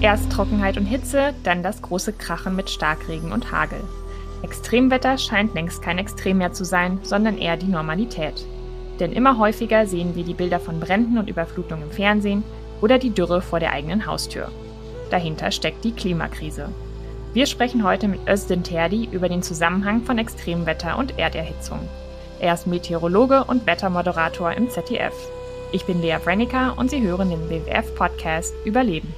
Erst Trockenheit und Hitze, dann das große Krachen mit Starkregen und Hagel. Extremwetter scheint längst kein Extrem mehr zu sein, sondern eher die Normalität. Denn immer häufiger sehen wir die Bilder von Bränden und Überflutungen im Fernsehen oder die Dürre vor der eigenen Haustür. Dahinter steckt die Klimakrise. Wir sprechen heute mit Özden Terdi über den Zusammenhang von Extremwetter und Erderhitzung. Er ist Meteorologe und Wettermoderator im ZDF. Ich bin Lea Brenica und Sie hören den WWF-Podcast Überleben.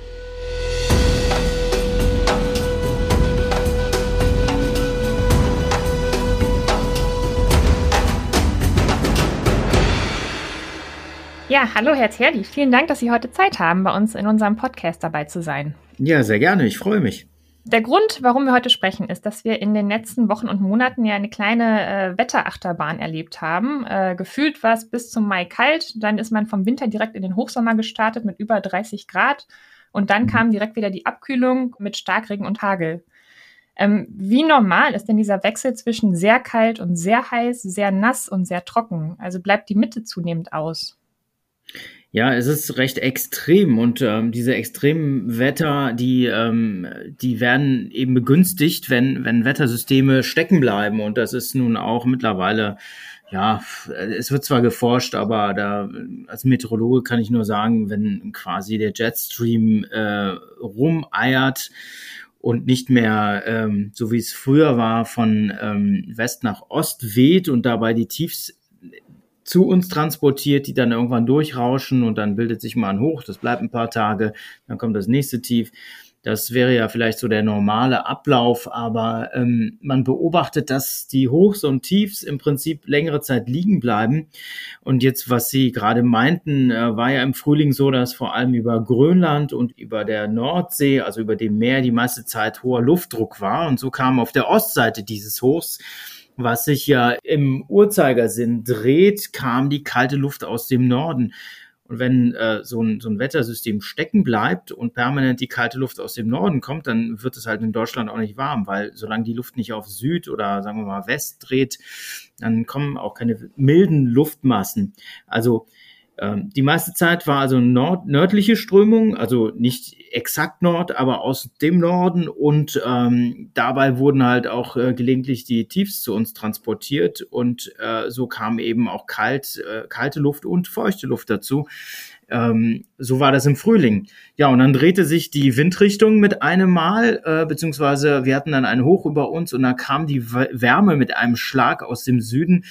Ja, hallo Herr Terli. Vielen Dank, dass Sie heute Zeit haben, bei uns in unserem Podcast dabei zu sein. Ja, sehr gerne. Ich freue mich. Der Grund, warum wir heute sprechen, ist, dass wir in den letzten Wochen und Monaten ja eine kleine äh, Wetterachterbahn erlebt haben. Äh, gefühlt war es bis zum Mai kalt, dann ist man vom Winter direkt in den Hochsommer gestartet mit über 30 Grad und dann mhm. kam direkt wieder die Abkühlung mit Starkregen und Hagel. Ähm, wie normal ist denn dieser Wechsel zwischen sehr kalt und sehr heiß, sehr nass und sehr trocken? Also bleibt die Mitte zunehmend aus? Ja, es ist recht extrem und ähm, diese extremen Wetter, die, ähm, die werden eben begünstigt, wenn, wenn Wettersysteme stecken bleiben. Und das ist nun auch mittlerweile, ja, es wird zwar geforscht, aber da als Meteorologe kann ich nur sagen, wenn quasi der Jetstream äh, rumeiert und nicht mehr, ähm, so wie es früher war, von ähm, West nach Ost weht und dabei die Tiefs zu uns transportiert, die dann irgendwann durchrauschen und dann bildet sich mal ein Hoch, das bleibt ein paar Tage, dann kommt das nächste Tief. Das wäre ja vielleicht so der normale Ablauf, aber ähm, man beobachtet, dass die Hochs und Tiefs im Prinzip längere Zeit liegen bleiben. Und jetzt, was Sie gerade meinten, äh, war ja im Frühling so, dass vor allem über Grönland und über der Nordsee, also über dem Meer, die meiste Zeit hoher Luftdruck war. Und so kam auf der Ostseite dieses Hochs was sich ja im Uhrzeigersinn dreht, kam die kalte Luft aus dem Norden. Und wenn äh, so, ein, so ein Wettersystem stecken bleibt und permanent die kalte Luft aus dem Norden kommt, dann wird es halt in Deutschland auch nicht warm, weil solange die Luft nicht auf Süd oder sagen wir mal West dreht, dann kommen auch keine milden Luftmassen. Also ähm, die meiste Zeit war also nord nördliche Strömung, also nicht exakt Nord, aber aus dem Norden und ähm, dabei wurden halt auch äh, gelegentlich die Tiefs zu uns transportiert und äh, so kam eben auch kalt, äh, kalte Luft und feuchte Luft dazu. Ähm, so war das im Frühling. Ja, und dann drehte sich die Windrichtung mit einem Mal, äh, beziehungsweise wir hatten dann ein Hoch über uns und dann kam die Wärme mit einem Schlag aus dem Süden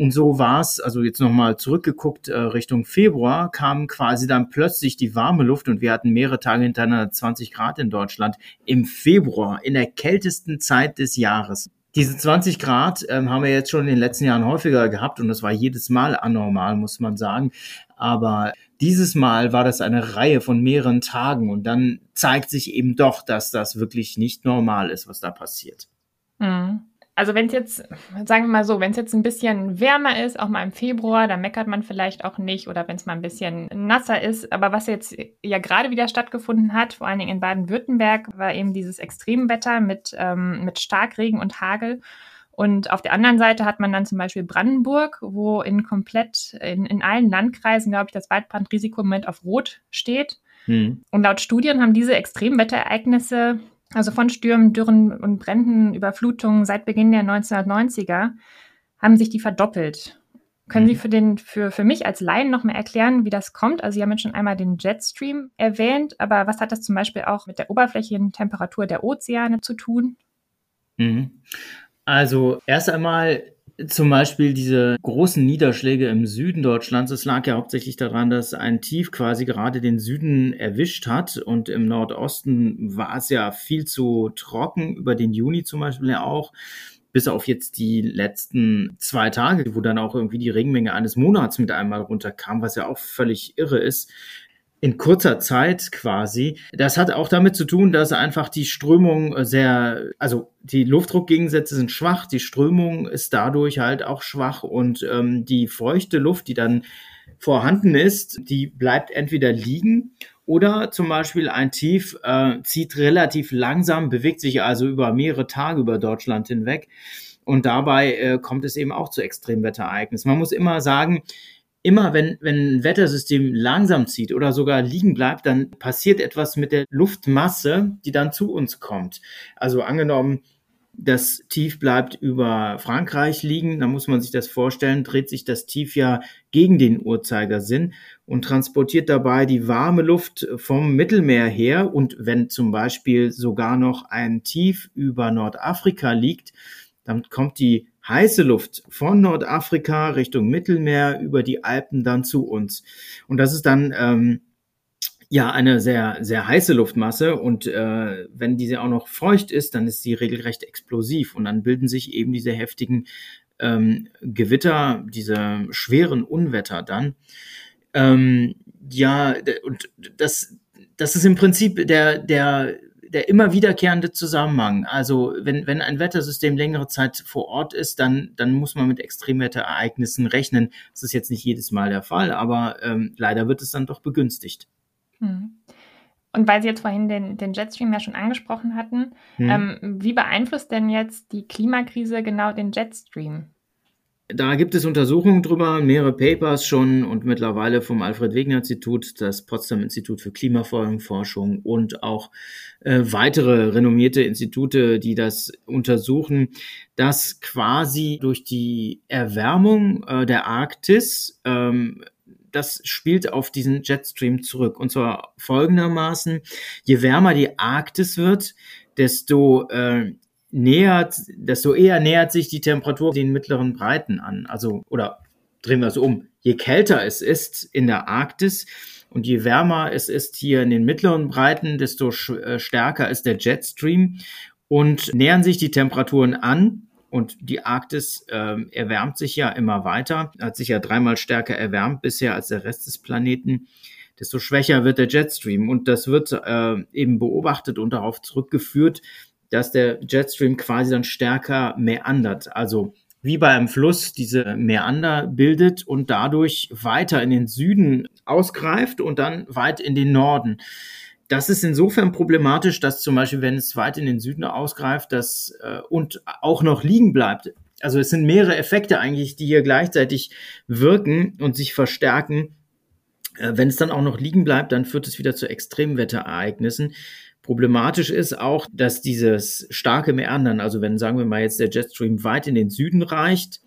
und so war es, also jetzt nochmal zurückgeguckt äh, Richtung Februar, kam quasi dann plötzlich die warme Luft und wir hatten mehrere Tage hintereinander 20 Grad in Deutschland im Februar, in der kältesten Zeit des Jahres. Diese 20 Grad ähm, haben wir jetzt schon in den letzten Jahren häufiger gehabt und das war jedes Mal anormal, muss man sagen. Aber dieses Mal war das eine Reihe von mehreren Tagen und dann zeigt sich eben doch, dass das wirklich nicht normal ist, was da passiert. Mhm. Also wenn es jetzt, sagen wir mal so, wenn es jetzt ein bisschen wärmer ist, auch mal im Februar, dann meckert man vielleicht auch nicht oder wenn es mal ein bisschen nasser ist. Aber was jetzt ja gerade wieder stattgefunden hat, vor allen Dingen in Baden-Württemberg, war eben dieses Extremwetter mit, ähm, mit Starkregen und Hagel. Und auf der anderen Seite hat man dann zum Beispiel Brandenburg, wo in komplett, in, in allen Landkreisen, glaube ich, das Waldbrandrisiko im Moment auf Rot steht. Hm. Und laut Studien haben diese Extremwetterereignisse also von Stürmen, Dürren und Bränden, Überflutungen seit Beginn der 1990er haben sich die verdoppelt. Können Sie mhm. für, den, für, für mich als Laien noch mal erklären, wie das kommt? Also Sie haben jetzt schon einmal den Jetstream erwähnt, aber was hat das zum Beispiel auch mit der Oberflächentemperatur der Ozeane zu tun? Mhm. Also erst einmal zum Beispiel diese großen Niederschläge im Süden Deutschlands, es lag ja hauptsächlich daran, dass ein Tief quasi gerade den Süden erwischt hat und im Nordosten war es ja viel zu trocken, über den Juni zum Beispiel ja auch bis auf jetzt die letzten zwei Tage, wo dann auch irgendwie die Regenmenge eines Monats mit einmal runterkam, was ja auch völlig irre ist in kurzer Zeit quasi. Das hat auch damit zu tun, dass einfach die Strömung sehr, also die Luftdruckgegensätze sind schwach, die Strömung ist dadurch halt auch schwach und ähm, die feuchte Luft, die dann vorhanden ist, die bleibt entweder liegen oder zum Beispiel ein Tief äh, zieht relativ langsam, bewegt sich also über mehrere Tage über Deutschland hinweg Und dabei äh, kommt es eben auch zu Extremwetterereignissen. Man muss immer sagen, immer wenn, wenn ein Wettersystem langsam zieht oder sogar liegen bleibt, dann passiert etwas mit der Luftmasse, die dann zu uns kommt. Also angenommen, das Tief bleibt über Frankreich liegen, dann muss man sich das vorstellen, dreht sich das Tief ja gegen den Uhrzeigersinn und transportiert dabei die warme Luft vom Mittelmeer her. Und wenn zum Beispiel sogar noch ein Tief über Nordafrika liegt, dann kommt die heiße Luft von Nordafrika Richtung Mittelmeer über die Alpen dann zu uns. Und das ist dann ähm, ja eine sehr, sehr heiße Luftmasse. Und äh, wenn diese auch noch feucht ist, dann ist sie regelrecht explosiv. Und dann bilden sich eben diese heftigen ähm, Gewitter, diese schweren Unwetter dann. Ähm, ja, und das, das ist im Prinzip der, der der immer wiederkehrende Zusammenhang. Also wenn, wenn ein Wettersystem längere Zeit vor Ort ist, dann, dann muss man mit Extremwetterereignissen rechnen. Das ist jetzt nicht jedes Mal der Fall, aber ähm, leider wird es dann doch begünstigt. Hm. Und weil Sie jetzt vorhin den, den Jetstream ja schon angesprochen hatten, hm. ähm, wie beeinflusst denn jetzt die Klimakrise genau den Jetstream? Da gibt es Untersuchungen drüber, mehrere Papers schon und mittlerweile vom Alfred-Wegener-Institut, das Potsdam-Institut für Klimaforschung und auch äh, weitere renommierte Institute, die das untersuchen, dass quasi durch die Erwärmung äh, der Arktis ähm, das spielt auf diesen Jetstream zurück. Und zwar folgendermaßen, je wärmer die Arktis wird, desto äh, nähert, desto eher nähert sich die Temperatur den mittleren Breiten an. Also, oder drehen wir es um, je kälter es ist in der Arktis und je wärmer es ist hier in den mittleren Breiten, desto äh, stärker ist der Jetstream und nähern sich die Temperaturen an. Und die Arktis äh, erwärmt sich ja immer weiter, hat sich ja dreimal stärker erwärmt bisher als der Rest des Planeten desto schwächer wird der Jetstream. Und das wird äh, eben beobachtet und darauf zurückgeführt, dass der Jetstream quasi dann stärker meandert. Also wie bei einem Fluss diese Meander bildet und dadurch weiter in den Süden ausgreift und dann weit in den Norden. Das ist insofern problematisch, dass zum Beispiel, wenn es weit in den Süden ausgreift, das äh, und auch noch liegen bleibt. Also es sind mehrere Effekte eigentlich, die hier gleichzeitig wirken und sich verstärken. Äh, wenn es dann auch noch liegen bleibt, dann führt es wieder zu Extremwetterereignissen. Problematisch ist auch, dass dieses starke Meandern, also wenn, sagen wir mal, jetzt der Jetstream weit in den Süden reicht,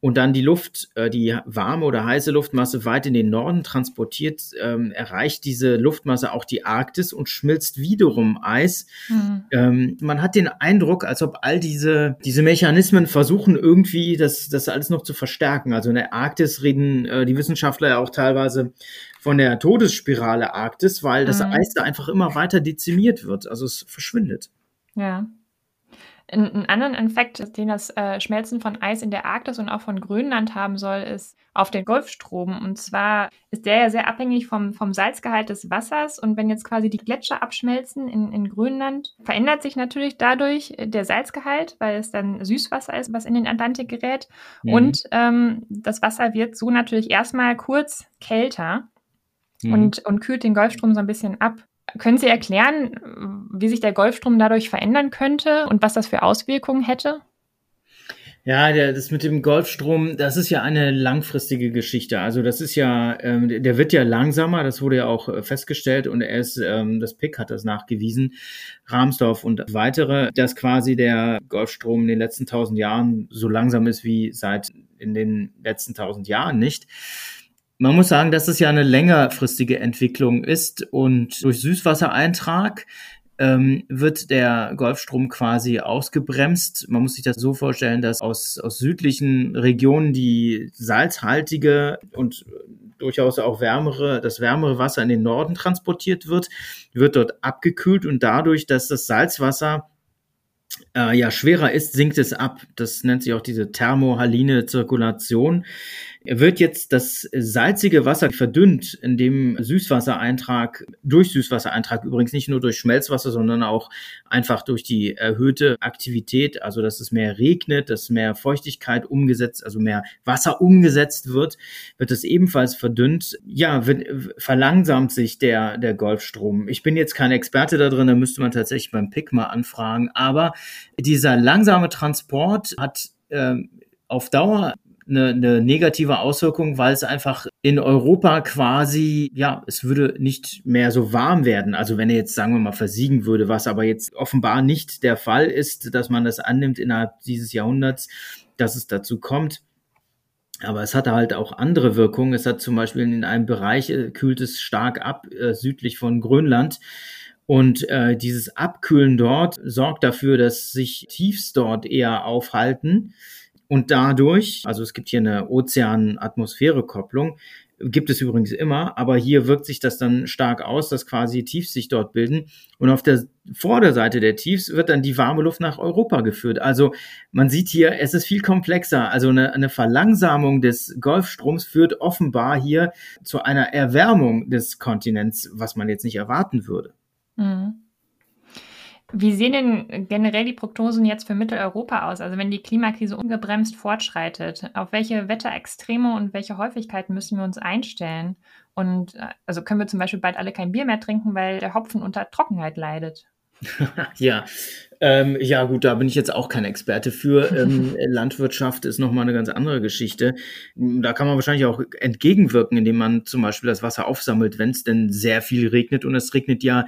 und dann die Luft, äh, die warme oder heiße Luftmasse weit in den Norden transportiert, ähm, erreicht diese Luftmasse auch die Arktis und schmilzt wiederum Eis. Mhm. Ähm, man hat den Eindruck, als ob all diese, diese Mechanismen versuchen irgendwie das, das alles noch zu verstärken. Also in der Arktis reden äh, die Wissenschaftler ja auch teilweise von der Todesspirale Arktis, weil das mhm. Eis da einfach immer weiter dezimiert wird. Also es verschwindet. Ja. Ein, anderen Effekt, den das äh, Schmelzen von Eis in der Arktis und auch von Grönland haben soll, ist auf den Golfstrom. Und zwar ist der ja sehr abhängig vom, vom Salzgehalt des Wassers. Und wenn jetzt quasi die Gletscher abschmelzen in, in Grönland, verändert sich natürlich dadurch der Salzgehalt, weil es dann Süßwasser ist, was in den Atlantik gerät. Mhm. Und ähm, das Wasser wird so natürlich erstmal kurz kälter. Mhm. Und, und kühlt den Golfstrom so ein bisschen ab. Können Sie erklären, wie sich der Golfstrom dadurch verändern könnte und was das für Auswirkungen hätte? Ja, der, das mit dem Golfstrom, das ist ja eine langfristige Geschichte. Also das ist ja, ähm, der wird ja langsamer, das wurde ja auch äh, festgestellt und er ist, ähm, das PIC hat das nachgewiesen, Rahmsdorf und weitere, dass quasi der Golfstrom in den letzten tausend Jahren so langsam ist wie seit in den letzten tausend Jahren nicht. Man muss sagen, dass es ja eine längerfristige Entwicklung ist und durch Süßwassereintrag ähm, wird der Golfstrom quasi ausgebremst. Man muss sich das so vorstellen, dass aus, aus südlichen Regionen die salzhaltige und durchaus auch wärmere, das wärmere Wasser in den Norden transportiert wird, wird dort abgekühlt und dadurch, dass das Salzwasser äh, ja schwerer ist, sinkt es ab. Das nennt sich auch diese thermohaline Zirkulation wird jetzt das salzige Wasser verdünnt, indem Süßwassereintrag, durch Süßwassereintrag übrigens nicht nur durch Schmelzwasser, sondern auch einfach durch die erhöhte Aktivität, also dass es mehr regnet, dass mehr Feuchtigkeit umgesetzt, also mehr Wasser umgesetzt wird, wird es ebenfalls verdünnt. Ja, wird, verlangsamt sich der, der Golfstrom. Ich bin jetzt kein Experte da drin, da müsste man tatsächlich beim PIC mal anfragen, aber dieser langsame Transport hat äh, auf Dauer eine, eine negative Auswirkung, weil es einfach in Europa quasi, ja, es würde nicht mehr so warm werden. Also wenn er jetzt, sagen wir mal, versiegen würde, was aber jetzt offenbar nicht der Fall ist, dass man das annimmt innerhalb dieses Jahrhunderts, dass es dazu kommt. Aber es hatte halt auch andere Wirkungen. Es hat zum Beispiel in einem Bereich äh, kühlt es stark ab, äh, südlich von Grönland. Und äh, dieses Abkühlen dort sorgt dafür, dass sich Tiefs dort eher aufhalten. Und dadurch, also es gibt hier eine Ozean-Atmosphäre-Kopplung, gibt es übrigens immer, aber hier wirkt sich das dann stark aus, dass quasi Tiefs sich dort bilden. Und auf der Vorderseite der Tiefs wird dann die warme Luft nach Europa geführt. Also man sieht hier, es ist viel komplexer. Also eine, eine Verlangsamung des Golfstroms führt offenbar hier zu einer Erwärmung des Kontinents, was man jetzt nicht erwarten würde. Mhm. Wie sehen denn generell die Prognosen jetzt für Mitteleuropa aus? Also wenn die Klimakrise ungebremst fortschreitet, auf welche Wetterextreme und welche Häufigkeiten müssen wir uns einstellen? Und äh, also können wir zum Beispiel bald alle kein Bier mehr trinken, weil der Hopfen unter Trockenheit leidet? ja, ähm, ja gut, da bin ich jetzt auch kein Experte für. Ähm, Landwirtschaft ist nochmal eine ganz andere Geschichte. Da kann man wahrscheinlich auch entgegenwirken, indem man zum Beispiel das Wasser aufsammelt, wenn es denn sehr viel regnet. Und es regnet ja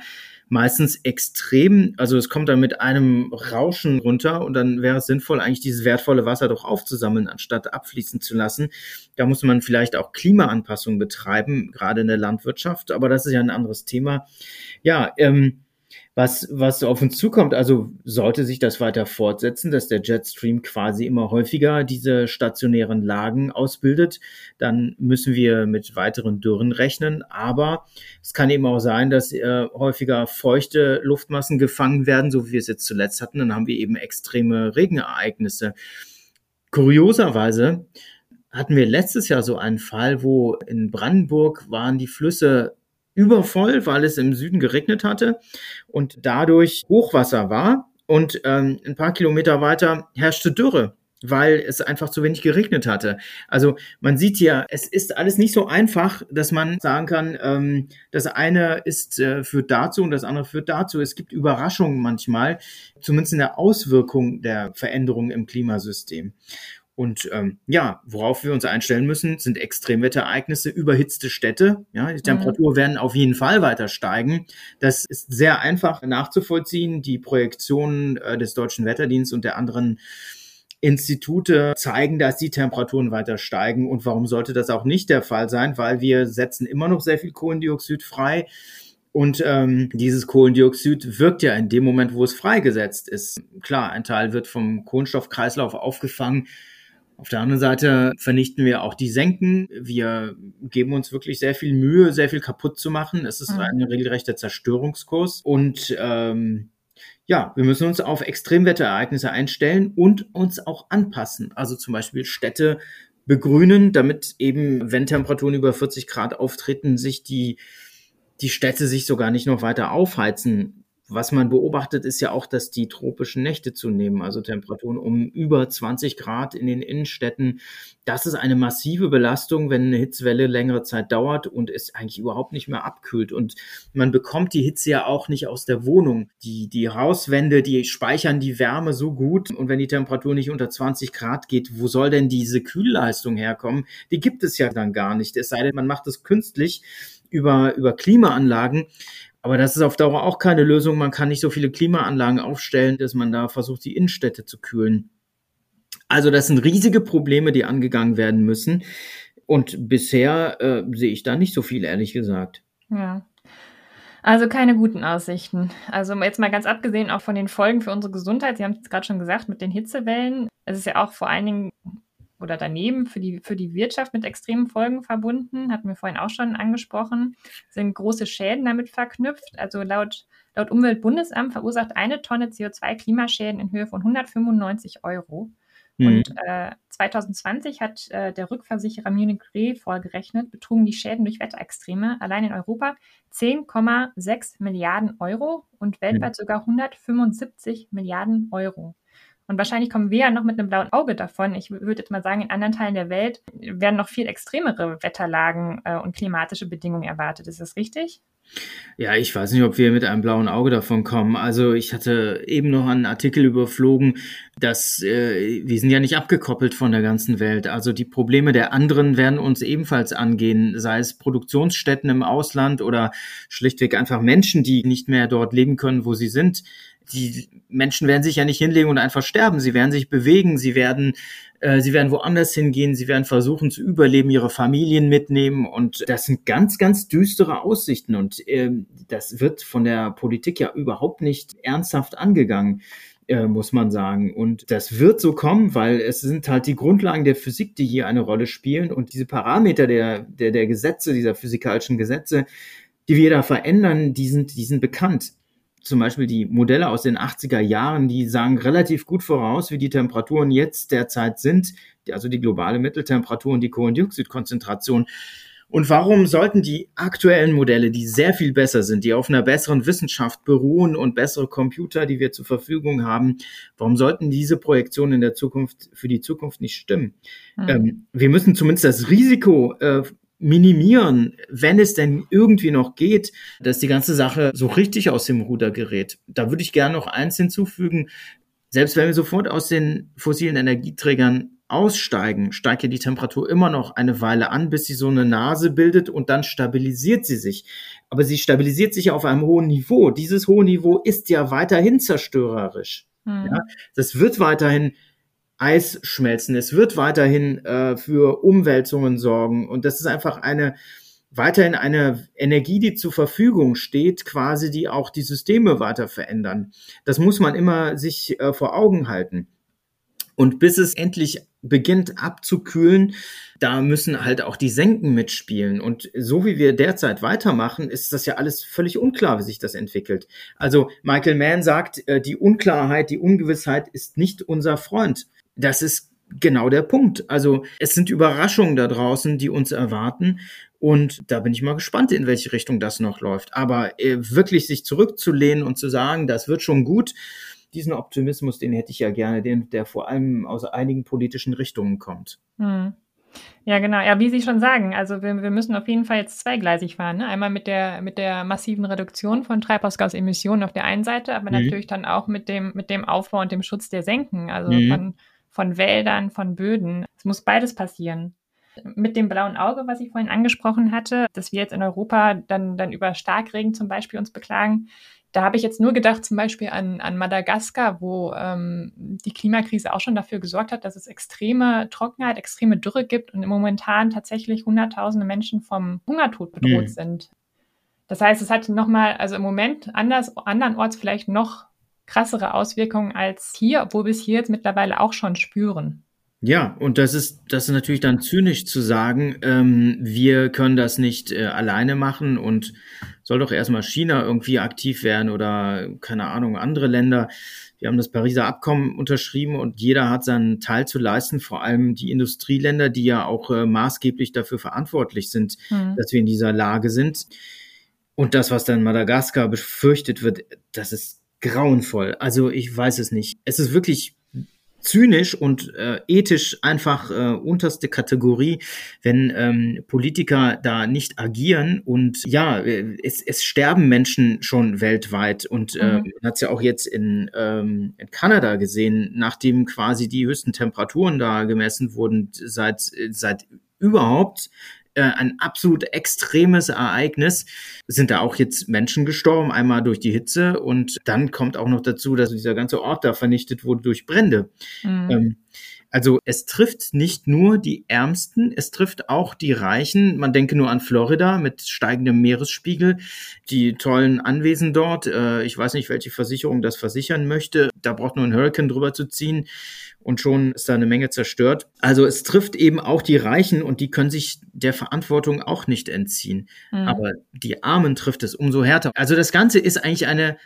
meistens extrem, also es kommt dann mit einem Rauschen runter und dann wäre es sinnvoll, eigentlich dieses wertvolle Wasser doch aufzusammeln, anstatt abfließen zu lassen. Da muss man vielleicht auch Klimaanpassungen betreiben, gerade in der Landwirtschaft, aber das ist ja ein anderes Thema. Ja, ähm, was, was auf uns zukommt. Also sollte sich das weiter fortsetzen, dass der Jetstream quasi immer häufiger diese stationären Lagen ausbildet, dann müssen wir mit weiteren Dürren rechnen. Aber es kann eben auch sein, dass äh, häufiger feuchte Luftmassen gefangen werden, so wie wir es jetzt zuletzt hatten. Dann haben wir eben extreme Regenereignisse. Kurioserweise hatten wir letztes Jahr so einen Fall, wo in Brandenburg waren die Flüsse übervoll, weil es im Süden geregnet hatte und dadurch Hochwasser war. Und ähm, ein paar Kilometer weiter herrschte Dürre weil es einfach zu wenig geregnet hatte. Also man sieht hier, es ist alles nicht so einfach, dass man sagen kann, ähm, das eine ist äh, führt dazu und das andere führt dazu. Es gibt Überraschungen manchmal, zumindest in der Auswirkung der Veränderungen im Klimasystem. Und ähm, ja, worauf wir uns einstellen müssen, sind Extremwetterereignisse, überhitzte Städte. Ja, die mhm. Temperaturen mhm. werden auf jeden Fall weiter steigen. Das ist sehr einfach nachzuvollziehen. Die Projektionen äh, des Deutschen Wetterdienstes und der anderen Institute zeigen, dass die Temperaturen weiter steigen. Und warum sollte das auch nicht der Fall sein? Weil wir setzen immer noch sehr viel Kohlendioxid frei. Und ähm, dieses Kohlendioxid wirkt ja in dem Moment, wo es freigesetzt ist. Klar, ein Teil wird vom Kohlenstoffkreislauf aufgefangen auf der anderen Seite vernichten wir auch die Senken. Wir geben uns wirklich sehr viel Mühe, sehr viel kaputt zu machen. Es ist mhm. ein regelrechter Zerstörungskurs. Und ähm, ja, wir müssen uns auf Extremwetterereignisse einstellen und uns auch anpassen. Also zum Beispiel Städte begrünen, damit eben, wenn Temperaturen über 40 Grad auftreten, sich die, die Städte sich sogar nicht noch weiter aufheizen was man beobachtet, ist ja auch, dass die tropischen Nächte zunehmen, also Temperaturen um über 20 Grad in den Innenstädten. Das ist eine massive Belastung, wenn eine Hitzwelle längere Zeit dauert und es eigentlich überhaupt nicht mehr abkühlt. Und man bekommt die Hitze ja auch nicht aus der Wohnung. Die, die Hauswände, die speichern die Wärme so gut. Und wenn die Temperatur nicht unter 20 Grad geht, wo soll denn diese Kühlleistung herkommen? Die gibt es ja dann gar nicht. Es sei denn, man macht es künstlich über, über Klimaanlagen. Aber das ist auf Dauer auch keine Lösung. Man kann nicht so viele Klimaanlagen aufstellen, dass man da versucht, die Innenstädte zu kühlen. Also das sind riesige Probleme, die angegangen werden müssen. Und bisher äh, sehe ich da nicht so viel, ehrlich gesagt. Ja. Also keine guten Aussichten. Also jetzt mal ganz abgesehen auch von den Folgen für unsere Gesundheit. Sie haben es gerade schon gesagt mit den Hitzewellen. Es ist ja auch vor allen Dingen oder daneben für die, für die Wirtschaft mit extremen Folgen verbunden, hatten wir vorhin auch schon angesprochen, sind große Schäden damit verknüpft. Also laut, laut Umweltbundesamt verursacht eine Tonne CO2 Klimaschäden in Höhe von 195 Euro. Mhm. Und äh, 2020 hat äh, der Rückversicherer Munich Re vorgerechnet, betrugen die Schäden durch Wetterextreme allein in Europa 10,6 Milliarden Euro und weltweit mhm. sogar 175 Milliarden Euro. Und wahrscheinlich kommen wir ja noch mit einem blauen Auge davon. Ich würde jetzt mal sagen, in anderen Teilen der Welt werden noch viel extremere Wetterlagen äh, und klimatische Bedingungen erwartet. Ist das richtig? Ja, ich weiß nicht, ob wir mit einem blauen Auge davon kommen. Also ich hatte eben noch einen Artikel überflogen, dass äh, wir sind ja nicht abgekoppelt von der ganzen Welt. Also die Probleme der anderen werden uns ebenfalls angehen, sei es Produktionsstätten im Ausland oder schlichtweg einfach Menschen, die nicht mehr dort leben können, wo sie sind die Menschen werden sich ja nicht hinlegen und einfach sterben. Sie werden sich bewegen, sie werden, äh, sie werden woanders hingehen, sie werden versuchen zu überleben, ihre Familien mitnehmen. Und das sind ganz, ganz düstere Aussichten. Und äh, das wird von der Politik ja überhaupt nicht ernsthaft angegangen. Äh, muss man sagen. Und das wird so kommen, weil es sind halt die Grundlagen der Physik, die hier eine Rolle spielen und diese Parameter der, der, der Gesetze, dieser physikalischen Gesetze, die wir da verändern, die sind, die sind bekannt zum Beispiel die Modelle aus den 80er Jahren, die sagen relativ gut voraus, wie die Temperaturen jetzt derzeit sind, also die globale Mitteltemperatur und die Kohlendioxidkonzentration. Und warum sollten die aktuellen Modelle, die sehr viel besser sind, die auf einer besseren Wissenschaft beruhen und bessere Computer, die wir zur Verfügung haben, warum sollten diese Projektionen in der Zukunft für die Zukunft nicht stimmen? Mhm. Ähm, wir müssen zumindest das Risiko äh, minimieren, wenn es denn irgendwie noch geht, dass die ganze Sache so richtig aus dem Ruder gerät. Da würde ich gerne noch eins hinzufügen. Selbst wenn wir sofort aus den fossilen Energieträgern aussteigen, steigt ja die Temperatur immer noch eine Weile an, bis sie so eine Nase bildet und dann stabilisiert sie sich. Aber sie stabilisiert sich auf einem hohen Niveau. Dieses hohe Niveau ist ja weiterhin zerstörerisch. Mhm. Ja, das wird weiterhin Eis schmelzen. Es wird weiterhin äh, für Umwälzungen sorgen. Und das ist einfach eine, weiterhin eine Energie, die zur Verfügung steht, quasi, die auch die Systeme weiter verändern. Das muss man immer sich äh, vor Augen halten. Und bis es endlich beginnt abzukühlen, da müssen halt auch die Senken mitspielen. Und so wie wir derzeit weitermachen, ist das ja alles völlig unklar, wie sich das entwickelt. Also Michael Mann sagt, äh, die Unklarheit, die Ungewissheit ist nicht unser Freund das ist genau der Punkt. Also es sind Überraschungen da draußen, die uns erwarten. Und da bin ich mal gespannt, in welche Richtung das noch läuft. Aber äh, wirklich sich zurückzulehnen und zu sagen, das wird schon gut, diesen Optimismus, den hätte ich ja gerne, den, der vor allem aus einigen politischen Richtungen kommt. Hm. Ja, genau. Ja, wie Sie schon sagen, also wir, wir müssen auf jeden Fall jetzt zweigleisig fahren. Ne? Einmal mit der, mit der massiven Reduktion von Treibhausgasemissionen auf der einen Seite, aber mhm. natürlich dann auch mit dem, mit dem Aufbau und dem Schutz der Senken. Also mhm. von von Wäldern, von Böden. Es muss beides passieren. Mit dem blauen Auge, was ich vorhin angesprochen hatte, dass wir jetzt in Europa dann, dann über Starkregen zum Beispiel uns beklagen, da habe ich jetzt nur gedacht, zum Beispiel an, an Madagaskar, wo ähm, die Klimakrise auch schon dafür gesorgt hat, dass es extreme Trockenheit, extreme Dürre gibt und momentan tatsächlich Hunderttausende Menschen vom Hungertod bedroht mhm. sind. Das heißt, es hat nochmal, also im Moment anders, andernorts vielleicht noch krassere Auswirkungen als hier, obwohl wir es hier jetzt mittlerweile auch schon spüren. Ja, und das ist, das ist natürlich dann zynisch zu sagen, ähm, wir können das nicht äh, alleine machen und soll doch erstmal China irgendwie aktiv werden oder keine Ahnung, andere Länder. Wir haben das Pariser Abkommen unterschrieben und jeder hat seinen Teil zu leisten, vor allem die Industrieländer, die ja auch äh, maßgeblich dafür verantwortlich sind, mhm. dass wir in dieser Lage sind. Und das, was dann Madagaskar befürchtet wird, das ist grauenvoll. Also ich weiß es nicht. Es ist wirklich zynisch und äh, ethisch einfach äh, unterste Kategorie, wenn ähm, Politiker da nicht agieren und ja, äh, es, es sterben Menschen schon weltweit und äh, mhm. man hat es ja auch jetzt in, ähm, in Kanada gesehen, nachdem quasi die höchsten Temperaturen da gemessen wurden seit seit überhaupt äh, ein absolut extremes Ereignis. Sind da auch jetzt Menschen gestorben, einmal durch die Hitze und dann kommt auch noch dazu, dass dieser ganze Ort da vernichtet wurde durch Brände. Mhm. Ähm, also es trifft nicht nur die Ärmsten, es trifft auch die Reichen. Man denke nur an Florida mit steigendem Meeresspiegel, die tollen Anwesen dort. Äh, ich weiß nicht, welche Versicherung das versichern möchte. Da braucht nur ein Hurricane drüber zu ziehen und schon ist da eine Menge zerstört. Also es trifft eben auch die Reichen und die können sich der Verantwortung auch nicht entziehen. Mhm. Aber die Armen trifft es umso härter. Also das Ganze ist eigentlich eine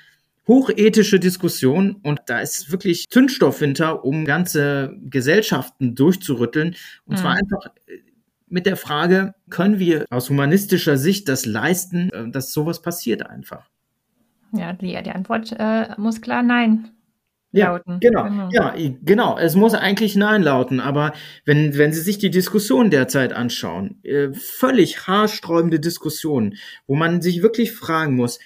hochethische Diskussion und da ist wirklich Zündstoff hinter, um ganze Gesellschaften durchzurütteln. Und mhm. zwar einfach äh, mit der Frage, können wir aus humanistischer Sicht das leisten, äh, dass sowas passiert einfach? Ja, die, die Antwort äh, muss klar nein ja. Genau, genau, ja, genau. Es muss eigentlich Nein lauten, aber wenn, wenn Sie sich die Diskussion derzeit anschauen, äh, völlig haarsträubende Diskussionen, wo man sich wirklich fragen muss,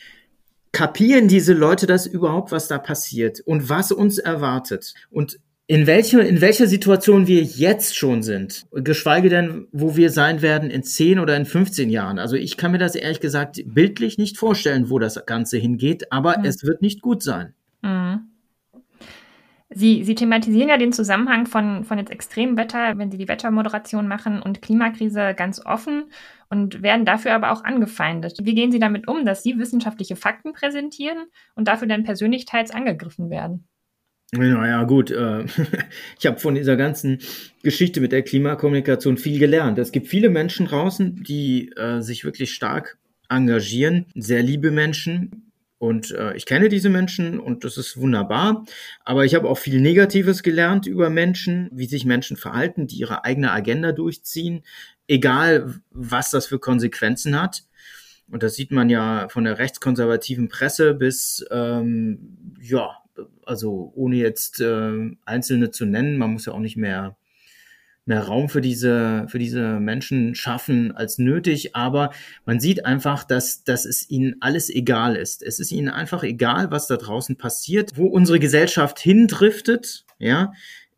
kapieren diese Leute das überhaupt, was da passiert und was uns erwartet? Und in welcher, in welcher Situation wir jetzt schon sind, geschweige denn, wo wir sein werden in 10 oder in 15 Jahren. Also ich kann mir das ehrlich gesagt bildlich nicht vorstellen, wo das Ganze hingeht, aber mhm. es wird nicht gut sein. Mhm. Sie, Sie thematisieren ja den Zusammenhang von, von jetzt extremem Wetter, wenn Sie die Wettermoderation machen und Klimakrise ganz offen und werden dafür aber auch angefeindet. Wie gehen Sie damit um, dass Sie wissenschaftliche Fakten präsentieren und dafür dann persönlich teils angegriffen werden? Naja, gut. Äh, ich habe von dieser ganzen Geschichte mit der Klimakommunikation viel gelernt. Es gibt viele Menschen draußen, die äh, sich wirklich stark engagieren, sehr liebe Menschen. Und äh, ich kenne diese Menschen und das ist wunderbar. Aber ich habe auch viel Negatives gelernt über Menschen, wie sich Menschen verhalten, die ihre eigene Agenda durchziehen, egal was das für Konsequenzen hat. Und das sieht man ja von der rechtskonservativen Presse bis ähm, ja also ohne jetzt äh, einzelne zu nennen, man muss ja auch nicht mehr mehr Raum für diese, für diese Menschen schaffen als nötig, aber man sieht einfach, dass, dass es ihnen alles egal ist. Es ist ihnen einfach egal, was da draußen passiert, wo unsere Gesellschaft hindriftet, ja.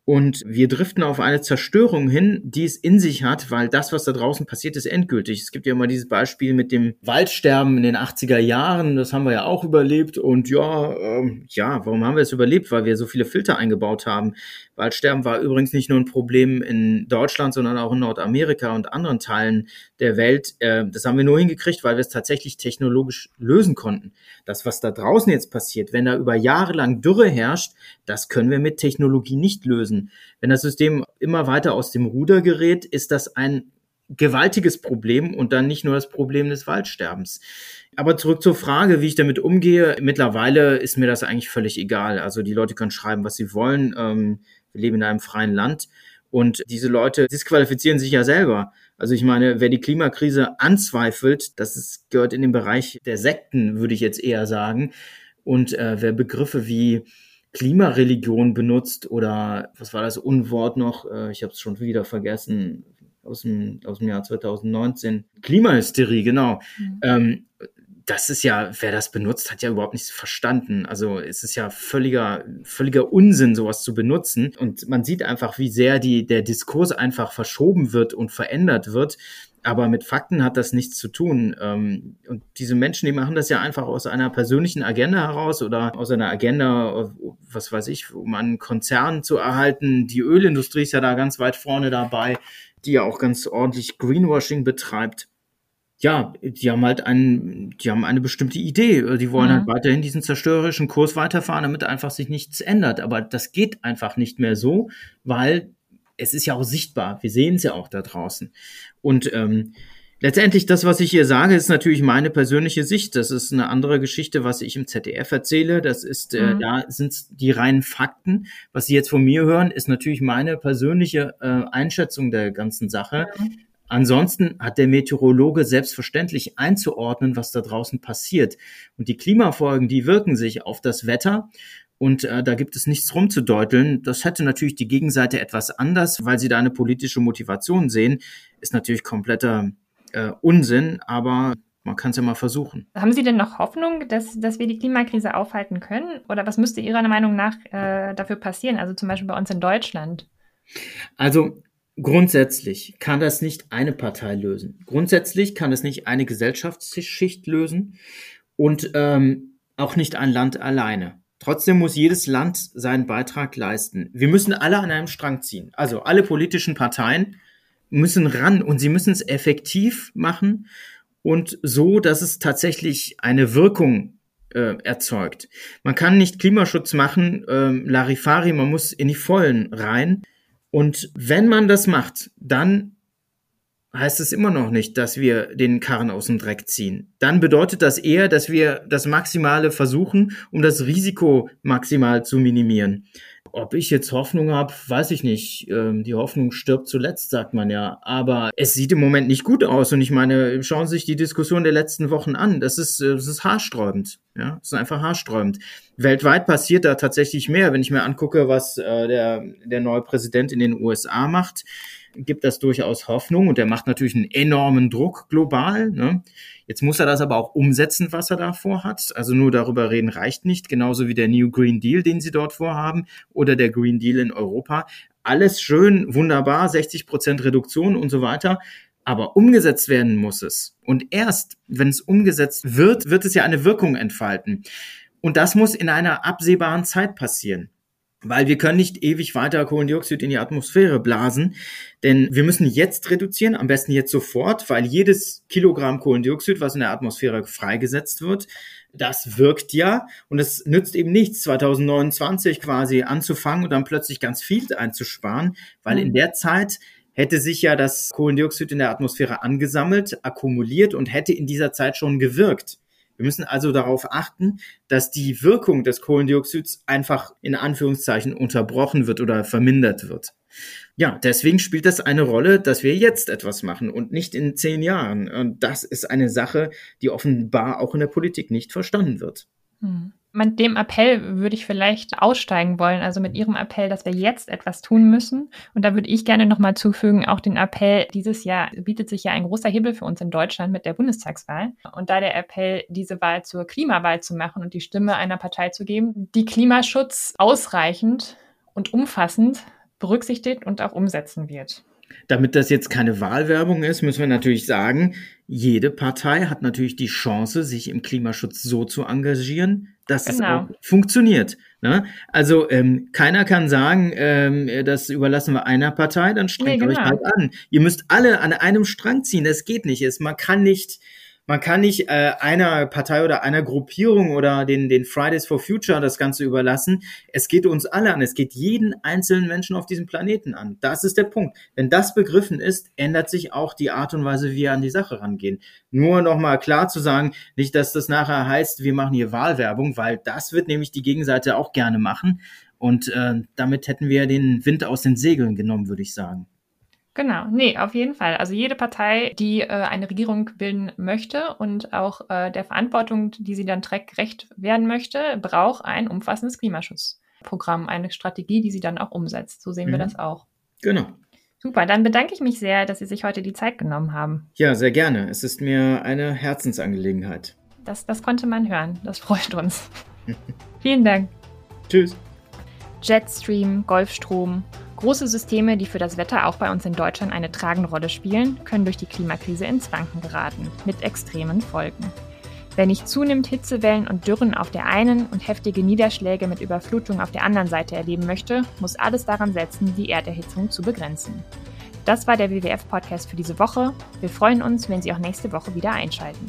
Und wir driften auf eine Zerstörung hin, die es in sich hat, weil das, was da draußen passiert, ist endgültig. Es gibt ja immer dieses Beispiel mit dem Waldsterben in den 80er Jahren, das haben wir ja auch überlebt. Und ja, ähm, ja, warum haben wir es überlebt? Weil wir so viele Filter eingebaut haben. Waldsterben war übrigens nicht nur ein Problem in Deutschland, sondern auch in Nordamerika und anderen Teilen der Welt. Äh, das haben wir nur hingekriegt, weil wir es tatsächlich technologisch lösen konnten. Das, was da draußen jetzt passiert, wenn da über Jahre lang Dürre herrscht, das können wir mit Technologie nicht lösen. Wenn das System immer weiter aus dem Ruder gerät, ist das ein gewaltiges Problem und dann nicht nur das Problem des Waldsterbens. Aber zurück zur Frage, wie ich damit umgehe. Mittlerweile ist mir das eigentlich völlig egal. Also die Leute können schreiben, was sie wollen. Ähm, wir leben in einem freien Land. Und diese Leute disqualifizieren sich ja selber. Also ich meine, wer die Klimakrise anzweifelt, das ist, gehört in den Bereich der Sekten, würde ich jetzt eher sagen. Und äh, wer Begriffe wie Klimareligion benutzt oder was war das Unwort noch? Äh, ich habe es schon wieder vergessen aus dem, aus dem Jahr 2019. Klimahysterie, genau. Mhm. Ähm, das ist ja, wer das benutzt, hat ja überhaupt nichts verstanden. Also es ist ja völliger, völliger Unsinn, sowas zu benutzen. Und man sieht einfach, wie sehr die, der Diskurs einfach verschoben wird und verändert wird. Aber mit Fakten hat das nichts zu tun. Ähm, und diese Menschen, die machen das ja einfach aus einer persönlichen Agenda heraus oder aus einer Agenda, was weiß ich, um einen Konzern zu erhalten. Die Ölindustrie ist ja da ganz weit vorne dabei, die ja auch ganz ordentlich Greenwashing betreibt ja, die haben halt einen, die haben eine bestimmte Idee. Die wollen halt mhm. halt weiterhin diesen zerstörerischen Kurs weiterfahren, damit einfach sich nichts ändert. Aber das geht einfach nicht mehr so, weil es ist ja auch sichtbar. Wir sehen es ja auch da draußen. Und ähm, letztendlich das, was ich hier sage, ist natürlich meine persönliche Sicht. Das ist eine andere Geschichte, was ich im ZDF erzähle. Das ist, äh, mhm. da sind die reinen Fakten. Was Sie jetzt von mir hören, ist natürlich meine persönliche äh, Einschätzung der ganzen Sache. Mhm. Ansonsten hat der Meteorologe selbstverständlich einzuordnen, was da draußen passiert. Und die Klimafolgen, die wirken sich auf das Wetter. Und äh, da gibt es nichts rumzudeuteln. Das hätte natürlich die Gegenseite etwas anders, weil sie da eine politische Motivation sehen. Ist natürlich kompletter äh, Unsinn, aber man kann es ja mal versuchen. Haben Sie denn noch Hoffnung, dass, dass wir die Klimakrise aufhalten können? Oder was müsste Ihrer Meinung nach äh, dafür passieren? Also zum Beispiel bei uns in Deutschland? Also Grundsätzlich kann das nicht eine Partei lösen. Grundsätzlich kann es nicht eine Gesellschaftsschicht lösen und ähm, auch nicht ein Land alleine. Trotzdem muss jedes Land seinen Beitrag leisten. Wir müssen alle an einem Strang ziehen. Also alle politischen Parteien müssen ran und sie müssen es effektiv machen und so, dass es tatsächlich eine Wirkung äh, erzeugt. Man kann nicht Klimaschutz machen, ähm, Larifari, man muss in die Vollen rein. Und wenn man das macht, dann heißt es immer noch nicht, dass wir den Karren aus dem Dreck ziehen. Dann bedeutet das eher, dass wir das Maximale versuchen, um das Risiko maximal zu minimieren. Ob ich jetzt Hoffnung habe, weiß ich nicht. Ähm, die Hoffnung stirbt zuletzt, sagt man ja. Aber es sieht im Moment nicht gut aus. Und ich meine, schauen Sie sich die Diskussion der letzten Wochen an. Das ist, das ist haarsträubend. Ja, das ist einfach haarsträubend. Weltweit passiert da tatsächlich mehr. Wenn ich mir angucke, was äh, der, der neue Präsident in den USA macht, gibt das durchaus Hoffnung und der macht natürlich einen enormen Druck global. Ne? Jetzt muss er das aber auch umsetzen, was er da vorhat. Also nur darüber reden reicht nicht, genauso wie der New Green Deal, den sie dort vorhaben, oder der Green Deal in Europa. Alles schön, wunderbar, 60 Prozent Reduktion und so weiter. Aber umgesetzt werden muss es. Und erst, wenn es umgesetzt wird, wird es ja eine Wirkung entfalten. Und das muss in einer absehbaren Zeit passieren. Weil wir können nicht ewig weiter Kohlendioxid in die Atmosphäre blasen, denn wir müssen jetzt reduzieren, am besten jetzt sofort, weil jedes Kilogramm Kohlendioxid, was in der Atmosphäre freigesetzt wird, das wirkt ja und es nützt eben nichts, 2029 quasi anzufangen und dann plötzlich ganz viel einzusparen, weil in mhm. der Zeit hätte sich ja das Kohlendioxid in der Atmosphäre angesammelt, akkumuliert und hätte in dieser Zeit schon gewirkt. Wir müssen also darauf achten, dass die Wirkung des Kohlendioxids einfach in Anführungszeichen unterbrochen wird oder vermindert wird. Ja, deswegen spielt das eine Rolle, dass wir jetzt etwas machen und nicht in zehn Jahren. Und das ist eine Sache, die offenbar auch in der Politik nicht verstanden wird. Hm mit dem Appell würde ich vielleicht aussteigen wollen, also mit Ihrem Appell, dass wir jetzt etwas tun müssen. Und da würde ich gerne nochmal zufügen, auch den Appell, dieses Jahr bietet sich ja ein großer Hebel für uns in Deutschland mit der Bundestagswahl. Und da der Appell, diese Wahl zur Klimawahl zu machen und die Stimme einer Partei zu geben, die Klimaschutz ausreichend und umfassend berücksichtigt und auch umsetzen wird. Damit das jetzt keine Wahlwerbung ist, müssen wir natürlich sagen, jede Partei hat natürlich die Chance, sich im Klimaschutz so zu engagieren, dass genau. es auch funktioniert. Ne? Also ähm, keiner kann sagen, ähm, das überlassen wir einer Partei, dann strengt nee, genau. euch halt an. Ihr müsst alle an einem Strang ziehen. Das geht nicht. Es, man kann nicht man kann nicht äh, einer Partei oder einer Gruppierung oder den, den Fridays for Future das Ganze überlassen. Es geht uns alle an. Es geht jeden einzelnen Menschen auf diesem Planeten an. Das ist der Punkt. Wenn das begriffen ist, ändert sich auch die Art und Weise, wie wir an die Sache rangehen. Nur nochmal klar zu sagen, nicht, dass das nachher heißt, wir machen hier Wahlwerbung, weil das wird nämlich die Gegenseite auch gerne machen. Und äh, damit hätten wir den Wind aus den Segeln genommen, würde ich sagen. Genau, nee, auf jeden Fall. Also jede Partei, die äh, eine Regierung bilden möchte und auch äh, der Verantwortung, die sie dann trägt, gerecht werden möchte, braucht ein umfassendes Klimaschutzprogramm, eine Strategie, die sie dann auch umsetzt. So sehen mhm. wir das auch. Genau. Super, dann bedanke ich mich sehr, dass Sie sich heute die Zeit genommen haben. Ja, sehr gerne. Es ist mir eine Herzensangelegenheit. Das, das konnte man hören. Das freut uns. Vielen Dank. Tschüss. Jetstream, Golfstrom Große Systeme, die für das Wetter auch bei uns in Deutschland eine tragende Rolle spielen, können durch die Klimakrise ins Wanken geraten, mit extremen Folgen. Wer nicht zunimmt Hitzewellen und Dürren auf der einen und heftige Niederschläge mit Überflutung auf der anderen Seite erleben möchte, muss alles daran setzen, die Erderhitzung zu begrenzen. Das war der WWF-Podcast für diese Woche. Wir freuen uns, wenn Sie auch nächste Woche wieder einschalten.